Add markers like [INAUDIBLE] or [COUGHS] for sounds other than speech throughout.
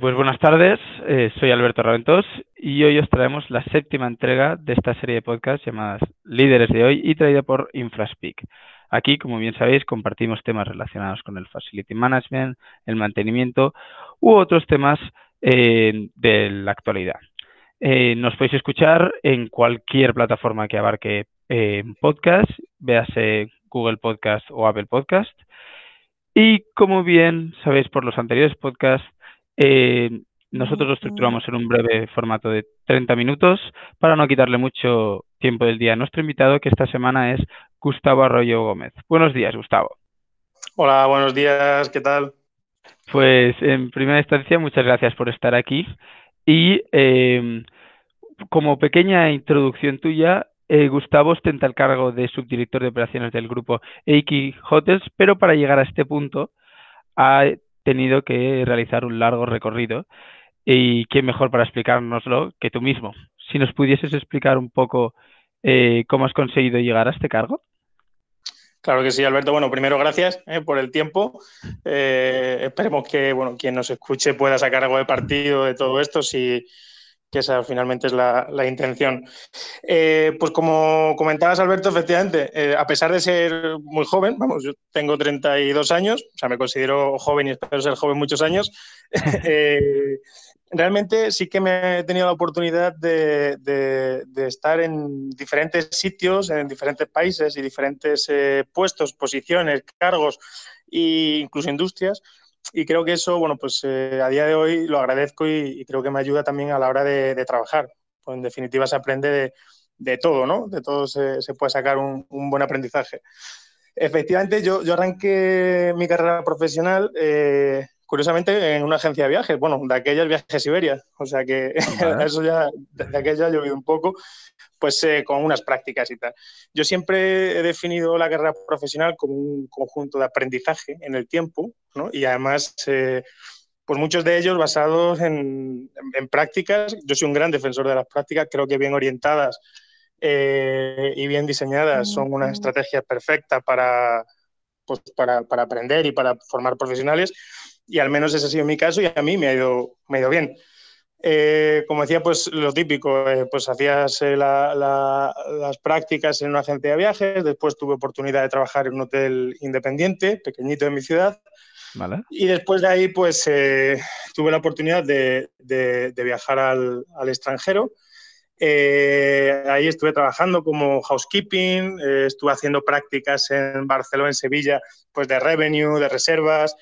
pues buenas tardes, eh, soy Alberto Raventós y hoy os traemos la séptima entrega de esta serie de podcasts llamadas Líderes de hoy y traída por Infraspeak. Aquí, como bien sabéis, compartimos temas relacionados con el facility management, el mantenimiento u otros temas eh, de la actualidad. Eh, nos podéis escuchar en cualquier plataforma que abarque podcast, véase Google Podcast o Apple Podcast. Y como bien sabéis por los anteriores podcasts, eh, nosotros lo estructuramos en un breve formato de 30 minutos para no quitarle mucho tiempo del día a nuestro invitado, que esta semana es Gustavo Arroyo Gómez. Buenos días, Gustavo. Hola, buenos días, ¿qué tal? Pues en primera instancia, muchas gracias por estar aquí. Y em, como pequeña introducción tuya, eh, Gustavo ostenta el cargo de subdirector de operaciones del grupo Eiki Hotels, pero para llegar a este punto ha tenido que realizar un largo recorrido y quién mejor para explicárnoslo que tú mismo. Si nos pudieses explicar un poco eh, cómo has conseguido llegar a este cargo. Claro que sí, Alberto. Bueno, primero gracias eh, por el tiempo. Eh, esperemos que bueno, quien nos escuche pueda sacar algo de partido de todo esto. Si, que esa finalmente es la, intención. Eh, pues como comentabas, Alberto, efectivamente, eh, a pesar de ser muy joven, vamos, yo tengo 32 años, o sea, me considero joven y espero ser joven muchos años, [LAUGHS] eh, realmente sí que me he tenido la oportunidad de, de estar en diferentes sitios, en diferentes países y diferentes puestos, posiciones, cargos e incluso industrias y creo que eso, bueno, pues eh, a día de hoy lo agradezco y, creo que me ayuda también a la hora de, trabajar. Pues en definitiva se aprende de, todo, ¿no? De todo se, puede sacar un, buen aprendizaje. Efectivamente, yo, yo arranqué mi carrera profesional, eh, curiosamente, en una agencia de viajes, bueno, de aquellas viajes Siberia, o sea que [LAUGHS] eso ya, de, aquella ha llovido un poco, pues eh, con unas prácticas y tal. Yo siempre he definido la carrera profesional como un conjunto de aprendizaje en el tiempo, ¿no? Y además, eh, pues muchos de ellos basados en, prácticas. Yo soy un gran defensor de las prácticas, creo que bien orientadas eh, y bien diseñadas son una estrategia perfecta para, pues, para, para, aprender y para formar profesionales. Y al menos ese ha sido mi caso y a mí me ha ido, me ha ido bien. Eh, como decía, pues lo típico, eh, pues hacías eh, las prácticas en una agencia de viajes, después tuve oportunidad de trabajar en un hotel independiente, pequeñito de mi ciudad, y después de ahí, pues tuve la oportunidad de, viajar al, extranjero. ahí estuve trabajando como housekeeping, estuve haciendo prácticas en Barcelona, en Sevilla, pues de revenue, de reservas,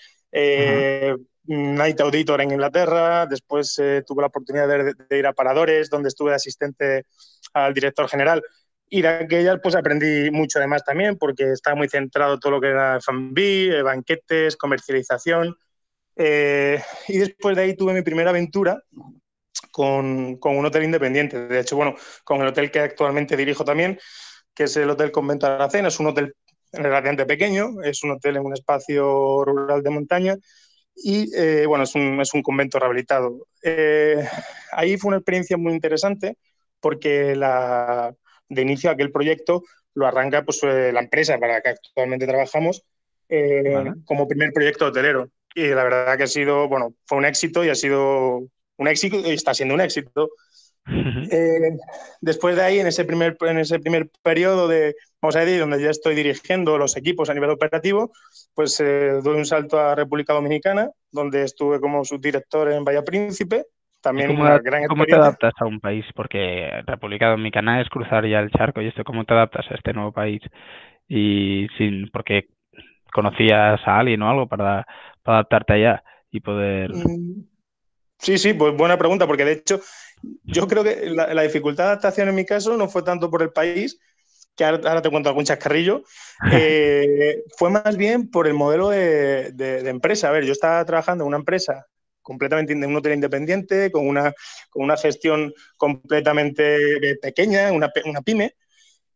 Night Auditor en Inglaterra, después eh, tuve la oportunidad de, ir a Paradores, donde estuve de asistente al director general. Y de aquellas pues aprendí mucho además también, porque estaba muy centrado todo lo que era F&B, eh, banquetes, comercialización. Eh, y después de ahí tuve mi primera aventura con, con, un hotel independiente. De hecho, bueno, con el hotel que actualmente dirijo también, que es el Hotel Convento de Aracena. Es un hotel relativamente pequeño, es un hotel en un espacio rural de montaña y eh, bueno, es un, es un, convento rehabilitado. Eh, ahí fue una experiencia muy interesante porque la, de inicio aquel proyecto lo arranca pues, eh, la empresa para la que actualmente trabajamos como primer proyecto hotelero. Y la verdad que ha sido, bueno, fue un éxito y ha sido un éxito y está siendo un éxito. Eh, después de ahí, en ese, primer, en ese primer periodo de, vamos a decir, donde ya estoy dirigiendo los equipos a nivel operativo, pues eh, doy un salto a República Dominicana, donde estuve como subdirector en Bahía Príncipe. También ¿Cómo, una gran ¿Cómo te adaptas a un país? Porque República Dominicana es cruzar ya el charco y esto, ¿cómo te adaptas a este nuevo país? Y sin, porque conocías a alguien o algo para, para adaptarte allá y poder... Mm, sí, sí, pues buena pregunta, porque de hecho yo creo que la, dificultad de adaptación en mi caso no fue tanto por el país, que ahora, te cuento algún chascarrillo, [LAUGHS] eh, fue más bien por el modelo de, empresa. A ver, yo estaba trabajando en una empresa completamente en un hotel independiente, con una, con una gestión completamente pequeña, una, una pyme,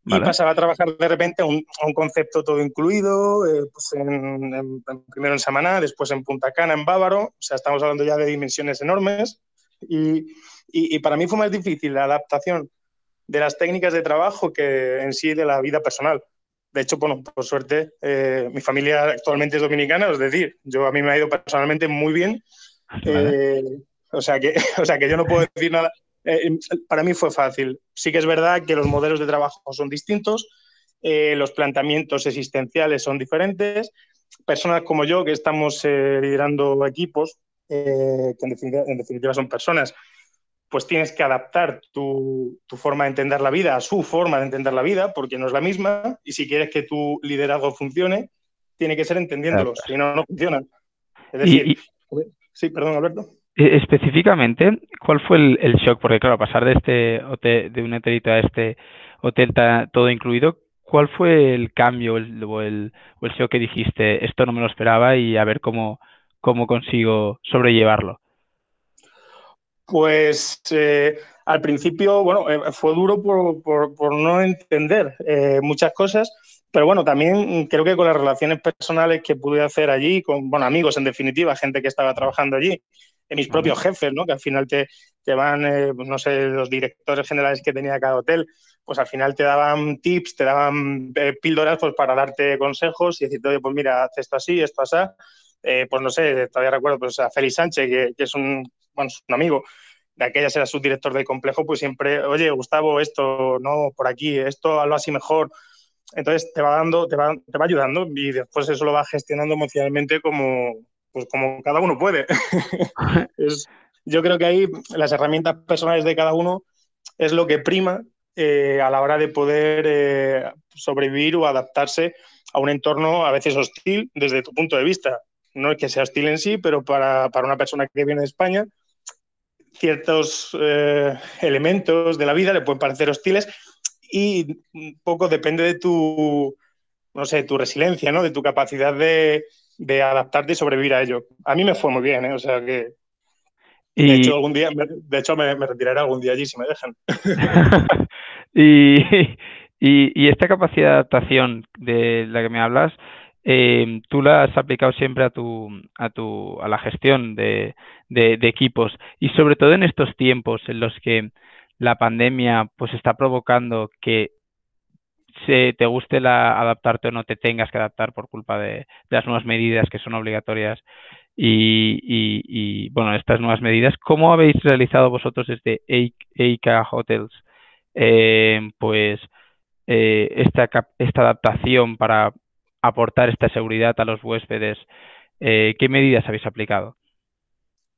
y pasaba a trabajar de repente a un, concepto todo incluido, eh, pues en, primero en Samaná, después en Punta Cana, en Bávaro, o sea, estamos hablando ya de dimensiones enormes. Y, y, para mí fue más difícil la adaptación de las técnicas de trabajo que en sí de la vida personal. De hecho, bueno, por suerte, eh, mi familia actualmente es dominicana, es decir, yo a mí me ha ido personalmente muy bien Eh, o, sea que, [LAUGHS] o sea que yo no puedo decir nada. Eh, para mí fue fácil. Sí que es verdad que los modelos de trabajo son distintos, los planteamientos existenciales son diferentes. Personas como yo, que estamos liderando equipos, que en definitiva, son personas pues tienes que adaptar tu, forma de entender la vida a su forma de entender la vida, porque no es la misma, y si quieres que tu liderazgo funcione, tiene que ser entendiéndolo, si no, no funciona. Es decir, sí, perdón, Alberto. E, específicamente, ¿cuál fue el, shock? Porque claro, pasar de este hotel, de un hotelito a este hotel todo incluido, ¿cuál fue el cambio el, o, el, o el shock que dijiste, esto no me lo esperaba y a ver cómo, cómo consigo sobrellevarlo? Pues eh, al principio, bueno, eh, fue duro por, no entender eh, muchas cosas, pero bueno, también creo que con las relaciones personales que pude hacer allí, con bueno, amigos en definitiva, gente que estaba trabajando allí, mis propios jefes, ¿no? Que al final te, te van, pues no sé, los directores generales que tenía cada hotel, pues al final te daban tips, te daban píldoras pues para darte consejos y decirte, oye, pues mira, haz esto así, esto así. Pues no sé, todavía recuerdo pues, a Félix Sánchez, que, que es un bueno, un amigo, de aquellas era subdirector del complejo, pues siempre, oye, Gustavo, esto, no, por aquí, esto, hazlo así mejor. Entonces te va dando, te va, te va ayudando y después eso lo va gestionando emocionalmente como, pues como cada uno puede. [LAUGHS] es, yo creo que ahí las herramientas personales de cada uno es lo que prima eh, a la hora de poder eh, sobrevivir o adaptarse a un entorno a veces hostil desde tu punto de vista. No es que sea hostil en sí, pero para, para una persona que viene de España, ciertos eh, elementos de la vida le pueden parecer hostiles y un poco depende de tu, no sé, tu resiliencia, ¿no? De tu capacidad de, adaptarte y sobrevivir a ello. A mí me fue muy bien, ¿eh? O sea que... De hecho, algún día, de hecho me, retiraré algún día allí si me dejan. [LAUGHS] y, y, esta capacidad de adaptación de la que me hablas, eh, tú la has aplicado siempre a tu, a tu, a la gestión de, de, equipos y sobre todo en estos tiempos en los que la pandemia pues está provocando que se te guste la, adaptarte o no te tengas que adaptar por culpa de, las nuevas medidas que son obligatorias y, bueno, estas nuevas medidas, ¿cómo habéis realizado vosotros desde EIK Hotels eh, pues eh, esta, esta adaptación para aportar esta seguridad a los huéspedes? Eh, ¿Qué medidas habéis aplicado?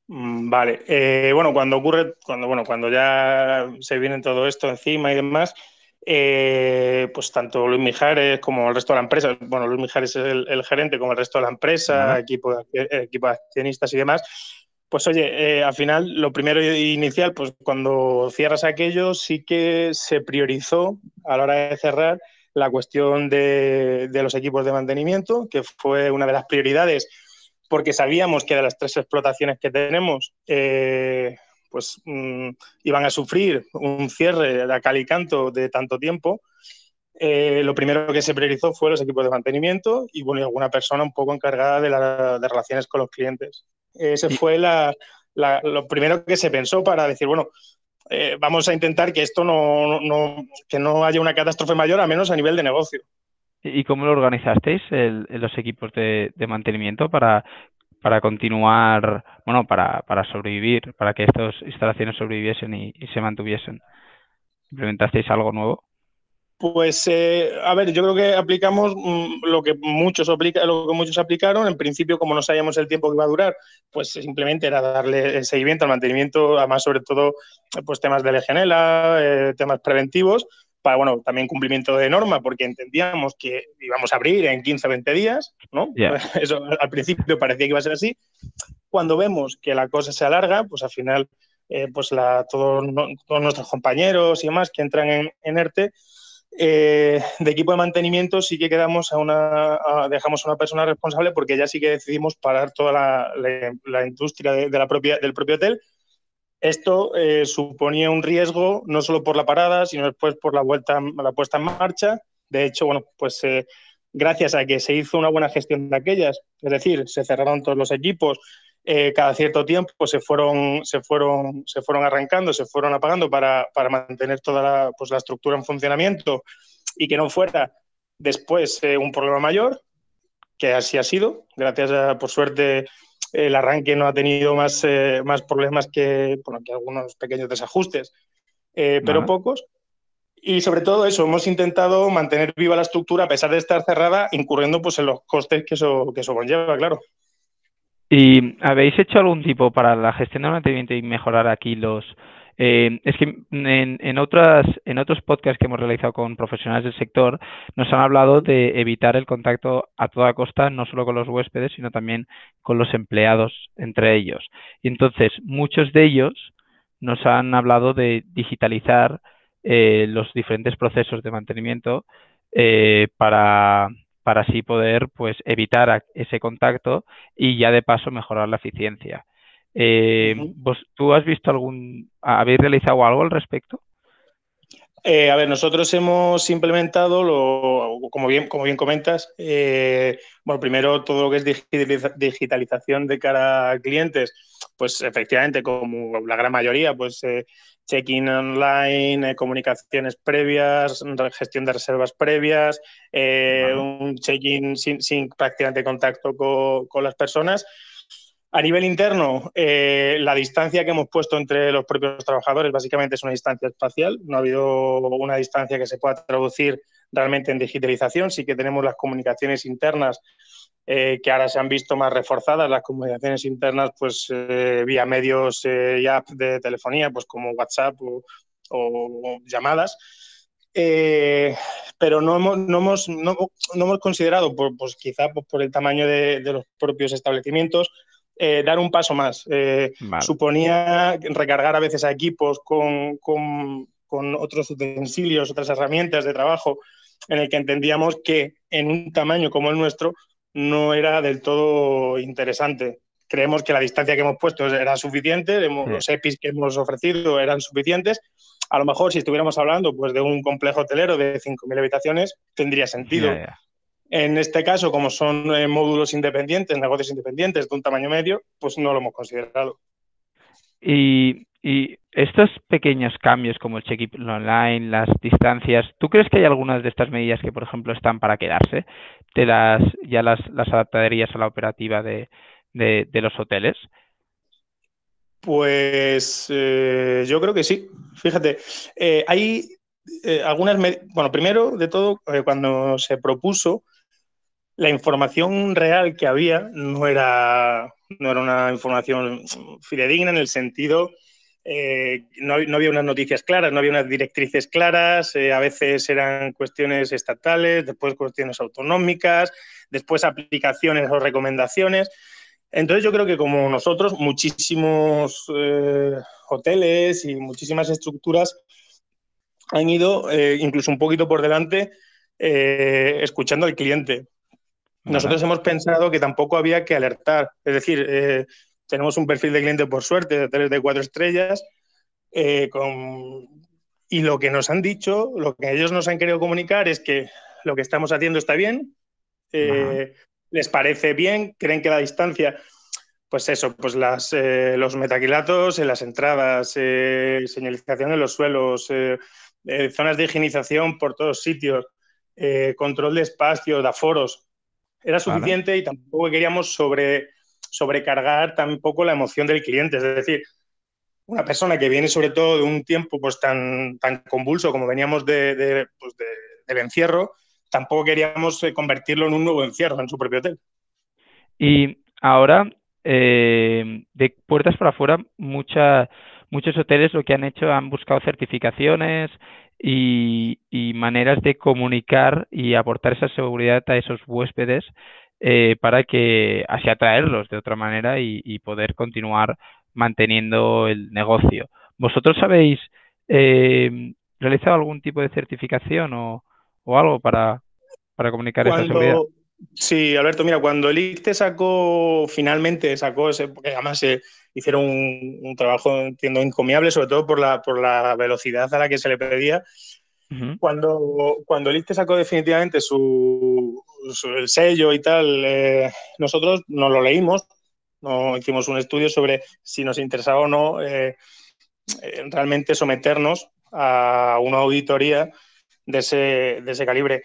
Mm, vale, eh, bueno, cuando ocurre, cuando, bueno, cuando ya se viene todo esto encima y demás, eh, pues tanto Luis Mijares como el resto de la empresa, bueno, Luis Mijares es el, gerente como el resto de la empresa, equipo, de, equipo de accionistas y demás, pues oye, al final lo primero inicial, pues cuando cierras aquello sí que se priorizó a la hora de cerrar la cuestión de, los equipos de mantenimiento, que fue una de las prioridades, porque sabíamos que de las tres explotaciones que tenemos, eh, pues mm, iban a sufrir un cierre a cal y canto de tanto tiempo. Eh, lo primero que se priorizó fue los equipos de mantenimiento y bueno, alguna persona un poco encargada de, las relaciones con los clientes. Ese fue lo primero que se pensó para decir, bueno, eh, vamos a intentar que esto no, que no haya una catástrofe mayor, a menos a nivel de negocio. ¿Y cómo lo organizasteis los equipos de, mantenimiento para, para continuar, bueno, para, para sobrevivir, para que estas instalaciones sobreviviesen y se mantuviesen? ¿Implementasteis algo nuevo? Pues, eh, a ver, yo creo que aplicamos mm, lo que muchos aplica, lo que muchos aplicaron. En principio, como no sabíamos el tiempo que iba a durar, pues simplemente era darle el seguimiento al mantenimiento, además sobre todo, pues temas de legionela, eh, temas preventivos, para, bueno, también cumplimiento de norma, porque entendíamos que íbamos a abrir en 15 o 20 días, ¿no? [LAUGHS] Eso al principio parecía que iba a ser así. Cuando vemos que la cosa se alarga, pues al final, eh, pues la, todos, nuestros compañeros y demás que entran en, en ERTE, eh, de equipo de mantenimiento sí que quedamos a una, dejamos a una persona responsable porque ya sí que decidimos parar toda la, industria de, la propia, del propio hotel. Esto eh, suponía un riesgo no solo por la parada, sino después por la vuelta, la puesta en marcha. De hecho, bueno, pues eh, gracias a que se hizo una buena gestión de aquellas, es decir, se cerraron todos los equipos, eh, cada cierto tiempo se fueron, se, fueron, se fueron arrancando, se fueron apagando para, mantener toda la, pues, la, estructura en funcionamiento y que no fuera después eh, un problema mayor, que así ha sido. Gracias a, por suerte, el arranque no ha tenido más, eh, más problemas que, bueno, que algunos pequeños desajustes, eh, pero pocos. Y sobre todo eso, hemos intentado mantener viva la estructura a pesar de estar cerrada, incurriendo pues, en los costes que eso, que eso conlleva, claro. ¿Y habéis hecho algún tipo para la gestión de mantenimiento y mejorar aquí los, eh, es que en, en, otras, en otros podcasts que hemos realizado con profesionales del sector nos han hablado de evitar el contacto a toda costa, no solo con los huéspedes, sino también con los empleados entre ellos. Y entonces, muchos de ellos nos han hablado de digitalizar eh, los diferentes procesos de mantenimiento eh, para, para así poder pues evitar ese contacto y ya de paso mejorar la eficiencia. Eh, ¿vos, ¿Tú has visto algún, habéis realizado algo al respecto? Eh, a ver, nosotros hemos implementado, lo, como, bien, como bien comentas, eh, bueno, primero todo lo que es digitalización de cara a clientes, pues efectivamente, como la gran mayoría, pues check-in online, comunicaciones previas, gestión de reservas previas, un check-in sin, sin, prácticamente contacto con, con las personas a nivel interno, eh, la distancia que hemos puesto entre los propios trabajadores básicamente es una distancia espacial. No ha habido una distancia que se pueda traducir realmente en digitalización. Sí que tenemos las comunicaciones internas eh, que ahora se han visto más reforzadas, las comunicaciones internas pues eh, vía medios y apps de telefonía, pues como WhatsApp o, llamadas. pero no hemos, no hemos, no, hemos considerado, por, pues quizá por el tamaño de los propios establecimientos, eh, dar un paso más. Eh, suponía recargar a veces a equipos con, otros utensilios, otras herramientas de trabajo, en el que entendíamos que en un tamaño como el nuestro no era del todo interesante. Creemos que la distancia que hemos puesto era suficiente, los EPIs que hemos ofrecido eran suficientes. A lo mejor si estuviéramos hablando pues, de un complejo hotelero de 5.000 habitaciones, tendría sentido. En este caso, como son eh, módulos independientes, negocios independientes de un tamaño medio, pues no lo hemos considerado. Y, estos pequeños cambios como el check-in online, las distancias, ¿tú crees que hay algunas de estas medidas que, por ejemplo, están para quedarse? ¿Te las, ya las, las adaptarías a la operativa de, los hoteles? Pues eh, yo creo que sí. Fíjate, eh, hay algunas, bueno, primero de todo, cuando se propuso, la información real que había no era, no era una información fidedigna en el sentido, eh, no, había unas noticias claras, no había unas directrices claras, eh, a veces eran cuestiones estatales, después cuestiones autonómicas, después aplicaciones o recomendaciones. Entonces yo creo que como nosotros, muchísimos eh, hoteles y muchísimas estructuras han ido incluso un poquito por delante escuchando al cliente. Nosotros hemos pensado que tampoco había que alertar. Es decir, eh, tenemos un perfil de cliente, por suerte, de hoteles de cuatro estrellas, eh, y lo que nos han dicho, lo que ellos nos han querido comunicar es que lo que estamos haciendo está bien, eh, les parece bien, creen que la distancia, pues eso, pues las, los metaquilatos en las entradas, señalización en los suelos, zonas de higienización por todos sitios, control de espacio, de aforos, era suficiente y tampoco queríamos sobre, sobrecargar tampoco la emoción del cliente. Es decir, una persona que viene sobre todo de un tiempo pues tan, tan convulso como veníamos de, pues, del encierro, tampoco queríamos eh, convertirlo en un nuevo encierro en su propio hotel. Y ahora, eh, de puertas para afuera, muchas muchos hoteles lo que han hecho han buscado certificaciones y, maneras de comunicar y aportar esa seguridad a esos huéspedes eh, para que así atraerlos de otra manera y, poder continuar manteniendo el negocio. ¿Vosotros habéis eh, realizado algún tipo de certificación o, algo para, comunicar esa seguridad? Sí, Alberto, mira, cuando el ICTE sacó, finalmente sacó ese, porque además se hicieron un, trabajo, entiendo, encomiable, sobre todo por la, por la velocidad a la que se le pedía. cuando, cuando el ICTE sacó definitivamente su, el sello y tal, eh, nosotros nos lo leímos, no hicimos un estudio sobre si nos interesaba o no eh, eh, realmente someternos a una auditoría de ese, de ese calibre.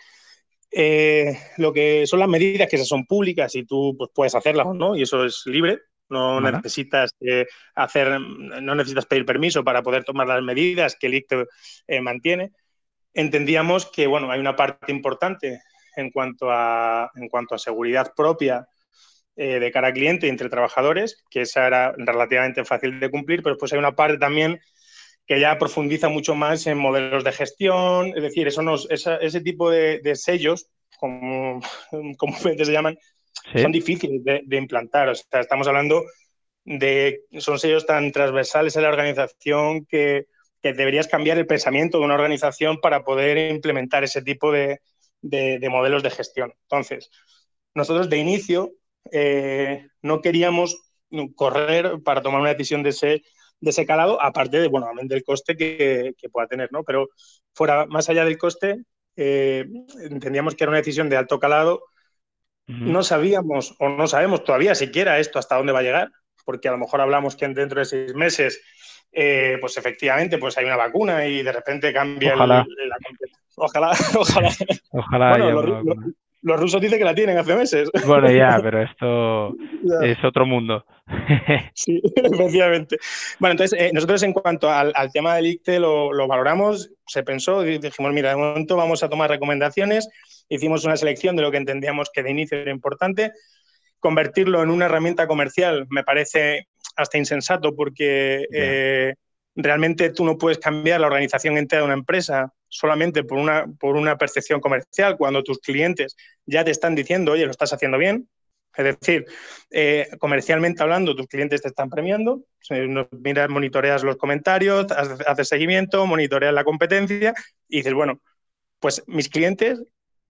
Eh, lo que son las medidas que son públicas y tú pues, puedes hacerlas o no, y eso es libre. no necesitas eh, hacer, no necesitas pedir permiso para poder tomar las medidas que el ICTE eh, mantiene. Entendíamos que bueno, hay una parte importante en cuanto a, en cuanto a seguridad propia eh, de cara al cliente entre trabajadores, que esa era relativamente fácil de cumplir, pero pues hay una parte también que ya profundiza mucho más en modelos de gestión, es decir, eso nos, ese tipo de, sellos, como, [LAUGHS] se llaman, son difíciles de, implantar. O sea, estamos hablando de, son sellos tan transversales en la organización que, que, deberías cambiar el pensamiento de una organización para poder implementar ese tipo de, de modelos de gestión. Entonces, nosotros de inicio eh, no queríamos correr para tomar una decisión de ese, de ese calado, aparte de, bueno, del coste que, pueda tener, ¿no? Pero fuera, más allá del coste, eh, entendíamos que era una decisión de alto calado. No sabíamos o no sabemos todavía siquiera esto hasta dónde va a llegar, porque a lo mejor hablamos que dentro de seis meses, eh, pues efectivamente, pues hay una vacuna y de repente cambia ojalá. la... [LAUGHS] Ojalá, ojalá. Ojalá. Los rusos dicen que la tienen hace meses. Bueno, ya, [LAUGHS] pero esto es otro mundo. [LAUGHS] sí, [LAUGHS] efectivamente. Bueno, entonces, eh, nosotros en cuanto al, tema del ICTE lo, valoramos, se pensó, dijimos, mira, de momento vamos a tomar recomendaciones, hicimos una selección de lo que entendíamos que de inicio era importante. Convertirlo en una herramienta comercial me parece hasta insensato porque eh, realmente tú no puedes cambiar la organización entera de una empresa solamente por una, por una percepción comercial, cuando tus clientes ya te están diciendo, oye, lo estás haciendo bien. Es decir, eh, comercialmente hablando, tus clientes te están premiando, miras, monitoreas los comentarios, haces, seguimiento, monitoreas la competencia y dices, bueno, pues mis clientes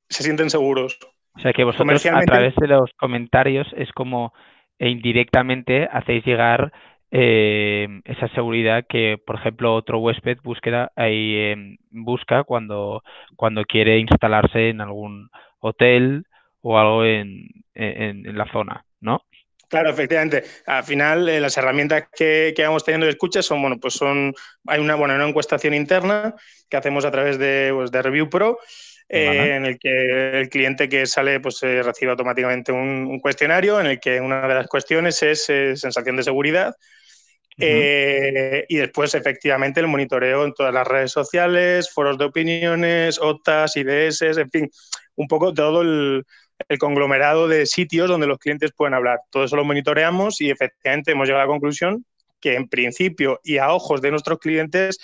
se sienten seguros. O sea que vosotros a través de los comentarios es como e indirectamente hacéis llegar eh, esa seguridad que, por ejemplo, otro huésped búsqueda, ahí, em, busca cuando, cuando quiere instalarse en algún hotel o algo en, en, la zona, ¿no? Claro, efectivamente. Al final, eh, las herramientas que, que, vamos teniendo de escucha son, bueno, pues son, hay una, bueno, una encuestación interna que hacemos a través de, pues, de Review Pro, eh, en el que el cliente que sale pues recibe automáticamente un, cuestionario en el que una de las cuestiones es sensación de seguridad eh, y después, efectivamente, el monitoreo en todas las redes sociales, foros de opiniones, OTAs, IDS, en fin, un poco todo el, conglomerado de sitios donde los clientes pueden hablar. Todo eso lo monitoreamos y efectivamente hemos llegado a la conclusión que en principio y a ojos de nuestros clientes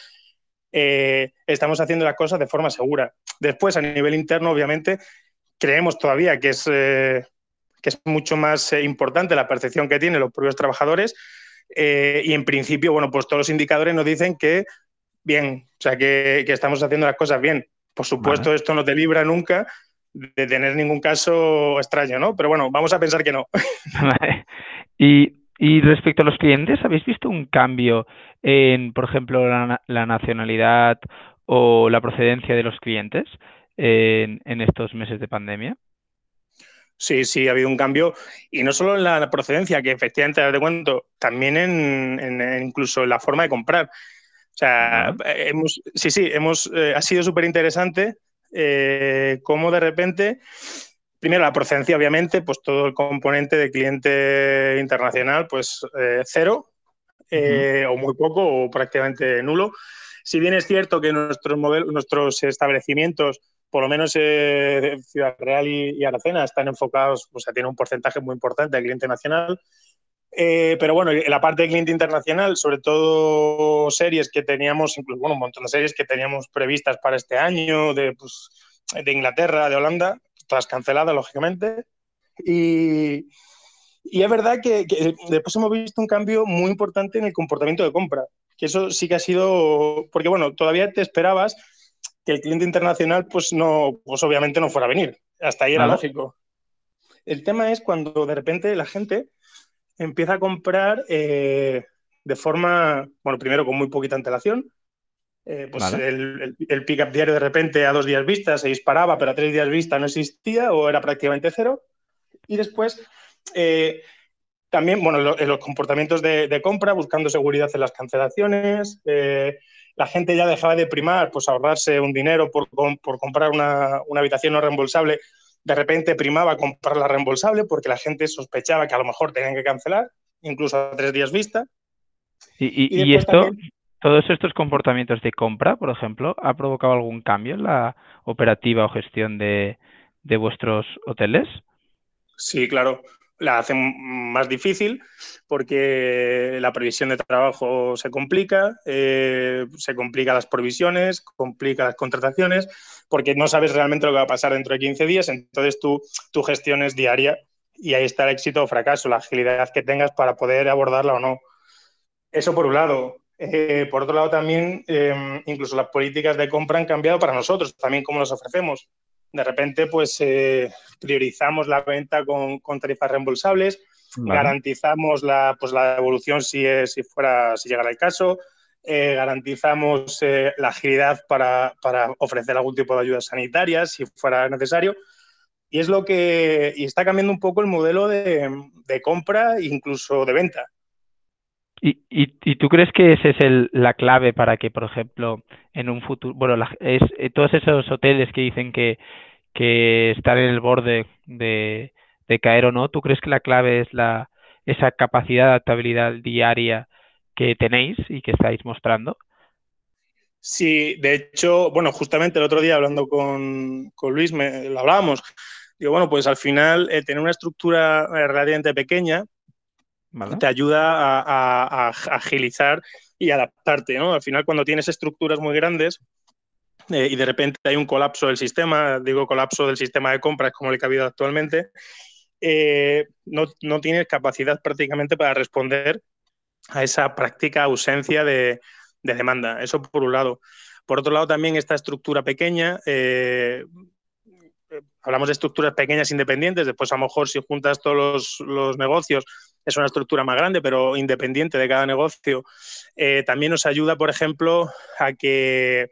eh, estamos haciendo las cosas de forma segura. Después, a nivel interno, obviamente, creemos todavía que es, eh, que es mucho más importante la percepción que tienen los propios trabajadores eh, y en principio, bueno, pues todos los indicadores nos dicen que bien, o sea, que, estamos haciendo las cosas bien. Por supuesto, esto no te libra nunca de tener ningún caso extraño, ¿no? Pero bueno, vamos a pensar que no. [LAUGHS] y, respecto a los clientes, ¿habéis visto un cambio en, por ejemplo, la, nacionalidad o la procedencia de los clientes en estos meses de pandemia? Sí, sí, ha habido un cambio y no solo en la procedencia, que efectivamente, te cuento, también en, incluso en la forma de comprar. O sea, hemos, sí, sí, hemos, eh, ha sido súper interesante eh, cómo de repente, primero la procedencia, obviamente, pues todo el componente de cliente internacional, pues eh, cero o muy poco o prácticamente nulo. Si bien es cierto que nuestros, modelos, nuestros establecimientos por lo menos eh, Ciudad Real y, Aracena están enfocados, o sea, tienen un porcentaje muy importante de cliente nacional. Eh, pero bueno, la parte de cliente internacional, sobre todo series que teníamos, incluso bueno, un montón de series que teníamos previstas para este año, de, pues, de Inglaterra, de Holanda, todas canceladas, lógicamente. Y, y es verdad que, que, después hemos visto un cambio muy importante en el comportamiento de compra, que eso sí que ha sido, porque bueno, todavía te esperabas que el cliente internacional, pues no, pues obviamente no fuera a venir. Hasta ahí era lógico. El tema es cuando de repente la gente empieza a comprar eh, de forma, bueno, primero con muy poquita antelación. Eh, pues el, el, pick-up diario de repente a dos días vista se disparaba, pero a tres días vista no existía o era prácticamente cero. Y después, eh, también, bueno, los comportamientos de, de, compra, buscando seguridad en las cancelaciones, la gente ya dejaba de primar, pues ahorrarse un dinero por, comprar una, habitación no reembolsable, de repente primaba comprar la reembolsable porque la gente sospechaba que a lo mejor tenían que cancelar. incluso a tres días vista. Y, esto, todos estos comportamientos de compra, por ejemplo, ¿ha provocado algún cambio en la operativa o gestión de, de vuestros hoteles? Sí, claro la hacen más difícil porque la previsión de trabajo se complica, eh, se complica las provisiones, complica las contrataciones, porque no sabes realmente lo que va a pasar dentro de 15 días, entonces tú, tu gestión es diaria y ahí está el éxito o fracaso, la agilidad que tengas para poder abordarla o no. Eso por un lado. Eh, por otro lado, también em, incluso las políticas de compra han cambiado para nosotros, también cómo los ofrecemos de repente pues eh, priorizamos la venta con, tarifas reembolsables, garantizamos la, pues, la devolución si, si, fuera, si llegara el caso, eh, garantizamos eh, la agilidad para, ofrecer algún tipo de ayuda sanitaria si fuera necesario. Y es lo que y está cambiando un poco el modelo de, compra e incluso de venta. ¿Y, y, tú crees que esa es el, la clave para que, por ejemplo, en un futuro, bueno, es, eh, todos esos hoteles que dicen que, que están en el borde de, caer o no, ¿tú crees que la clave es la, esa capacidad de adaptabilidad diaria que tenéis y que estáis mostrando? Sí, de hecho, bueno, justamente el otro día hablando con, Luis, me, lo hablábamos. Digo, bueno, pues al final eh, tener una estructura eh, relativamente pequeña te ayuda a, agilizar y adaptarte, ¿no? Al final, cuando tienes estructuras muy grandes eh, y de repente hay un colapso del sistema, digo colapso del sistema de compras como el que ha habido actualmente, eh, no, no, tienes capacidad prácticamente para responder a esa práctica ausencia de, demanda. Eso por un lado. Por otro lado, también esta estructura pequeña, eh, hablamos de estructuras pequeñas independientes, después a lo mejor si juntas todos los negocios es una estructura más grande, pero independiente de cada negocio. Eh, también nos ayuda, por ejemplo, a que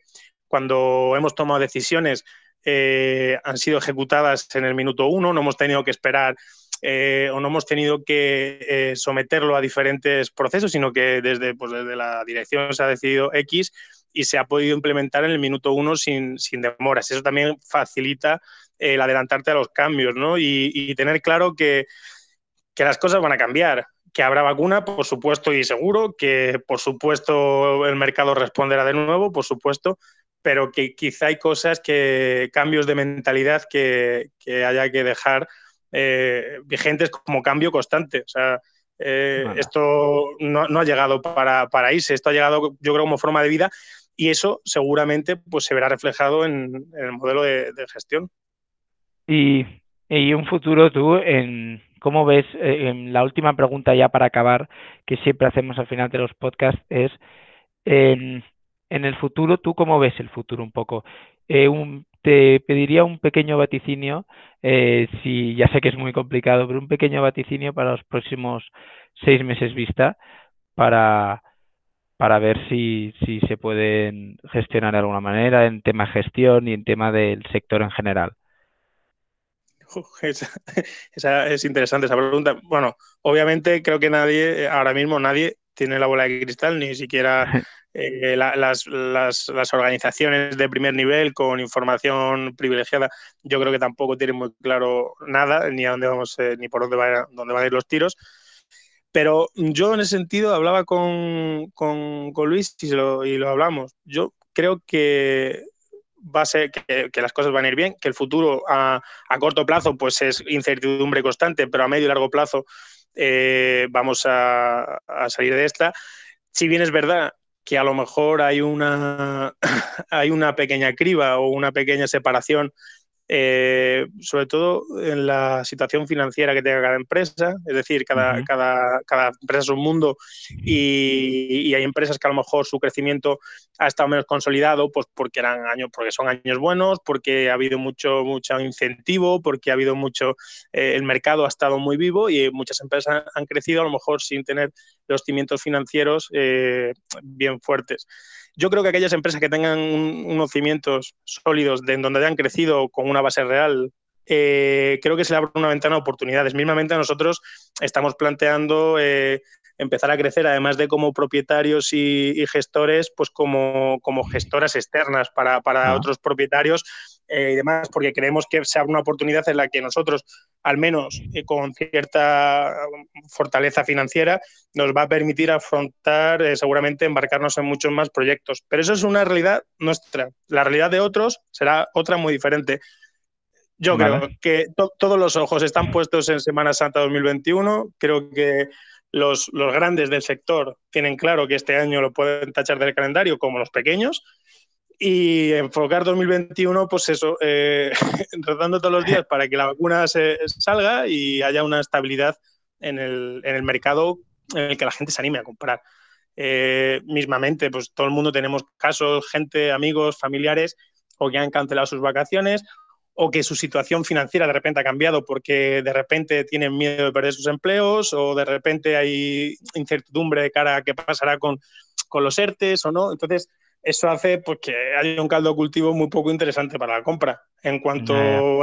cuando hemos tomado decisiones eh, han sido ejecutadas en el minuto uno, no hemos tenido que esperar eh, o no hemos tenido que someterlo a diferentes procesos, sino que desde, pues, desde la dirección se ha decidido X y se ha podido implementar en el minuto uno sin, sin demoras. Eso también facilita el adelantarte a los cambios ¿no? y tener claro que que las cosas van a cambiar, que habrá vacuna, por supuesto y seguro, que por supuesto el mercado responderá de nuevo, por supuesto, pero que quizá hay cosas que, cambios de mentalidad que, haya que dejar eh, vigentes como cambio constante. O sea, eh, esto no, ha llegado para, para, irse, esto ha llegado, yo creo, como forma de vida y eso seguramente pues, se verá reflejado en, el modelo de, gestión. Y, y, un futuro tú en, ¿Cómo ves, eh, en la última pregunta ya para acabar, que siempre hacemos al final de los podcasts, es en, el futuro, ¿tú cómo ves el futuro un poco? Eh, te pediría un pequeño vaticinio, eh, si ya sé que es muy complicado, pero un pequeño vaticinio para los próximos seis meses vista para, para ver si, si se pueden gestionar de alguna manera en tema gestión y en tema del sector en general. Esa, es interesante esa pregunta. Bueno, obviamente creo que nadie, ahora mismo nadie tiene la bola de cristal, ni siquiera [LAUGHS] eh, las, organizaciones de primer nivel con información privilegiada. Yo creo que tampoco tienen muy claro nada, ni a dónde vamos, eh, ni por dónde, va, dónde van a ir los tiros. Pero yo en ese sentido hablaba con, con, Luis y lo, y lo hablamos. Yo creo que va a ser que, las cosas van a ir bien, que el futuro a, corto plazo pues es incertidumbre constante, pero a medio y largo plazo eh, vamos a, salir de esta. Si bien es verdad que a lo mejor hay una, [COUGHS] hay una pequeña criba o una pequeña separación eh, sobre todo en la situación financiera que tenga cada empresa, es decir, cada, cada, cada empresa es un mundo y, hay empresas que a lo mejor su crecimiento ha estado menos consolidado, pues porque eran años, porque son años buenos, porque ha habido mucho, mucho incentivo, porque ha habido mucho, eh, el mercado ha estado muy vivo y muchas empresas han, crecido a lo mejor sin tener los cimientos financieros eh, bien fuertes. Yo creo que aquellas empresas que tengan unos cimientos sólidos de en donde hayan crecido con una base real, eh, creo que se le abre una ventana de oportunidades. Mismamente nosotros estamos planteando eh, empezar a crecer, además de como propietarios y, gestores, pues como, como, gestoras externas para, para otros propietarios eh, y demás, porque creemos que se abre una oportunidad en la que nosotros, al menos eh, con cierta fortaleza financiera, nos va a permitir afrontar, eh, seguramente, embarcarnos en muchos más proyectos. Pero eso es una realidad nuestra. La realidad de otros será otra muy diferente. Yo creo que todos los ojos están puestos en Semana Santa 2021. Creo que los, los, grandes del sector tienen claro que este año lo pueden tachar del calendario como los pequeños y enfocar 2021, pues eso, eh, [LAUGHS] tratando todos los días para que la vacuna se salga y haya una estabilidad en el, en el mercado en el que la gente se anime a comprar. Eh, mismamente, pues todo el mundo tenemos casos, gente, amigos, familiares, o que han cancelado sus vacaciones, o que su situación financiera de repente ha cambiado porque de repente tienen miedo de perder sus empleos, o de repente hay incertidumbre de cara a qué pasará con, con los ERTES o no. Entonces, eso hace pues, que haya un caldo cultivo muy poco interesante para la compra. En cuanto,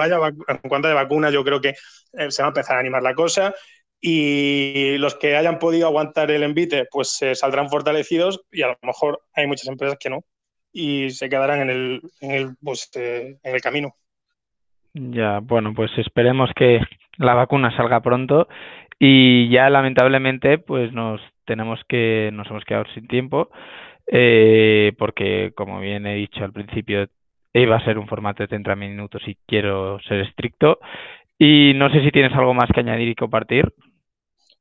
haya, en cuanto haya vacuna, yo creo que eh, se va a empezar a animar la cosa y los que hayan podido aguantar el envite, pues se saldrán fortalecidos y a lo mejor hay muchas empresas que no y se quedarán en el, en el, pues, eh, en el camino. Ya, bueno, pues esperemos que la vacuna salga pronto y ya lamentablemente pues nos tenemos que nos hemos quedado sin tiempo eh, porque como bien he dicho al principio, iba a ser un formato de 30 minutos y quiero ser estricto. Y no sé si tienes algo más que añadir y compartir.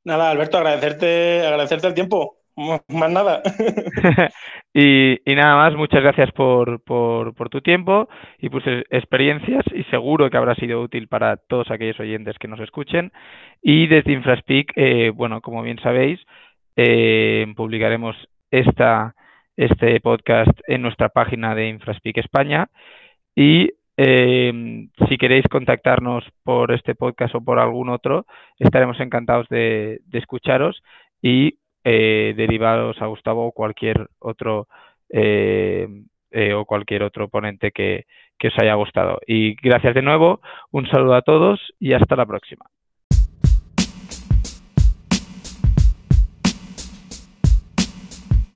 Nada, Alberto, agradecerte, agradecerte el tiempo. Más nada. [LAUGHS] y, y, nada más, muchas gracias por, por, por tu tiempo y tus experiencias y seguro que habrá sido útil para todos aquellos oyentes que nos escuchen. Y desde Infraspeak, eh, bueno, como bien sabéis, eh, publicaremos esta, este podcast en nuestra página de Infraspeak España y eh, si queréis contactarnos por este podcast o por algún otro, estaremos encantados de, escucharos y eh, derivaros a Gustavo o cualquier otro eh, eh, o cualquier otro ponente que, que os haya gustado. Y gracias de nuevo, un saludo a todos y hasta la próxima.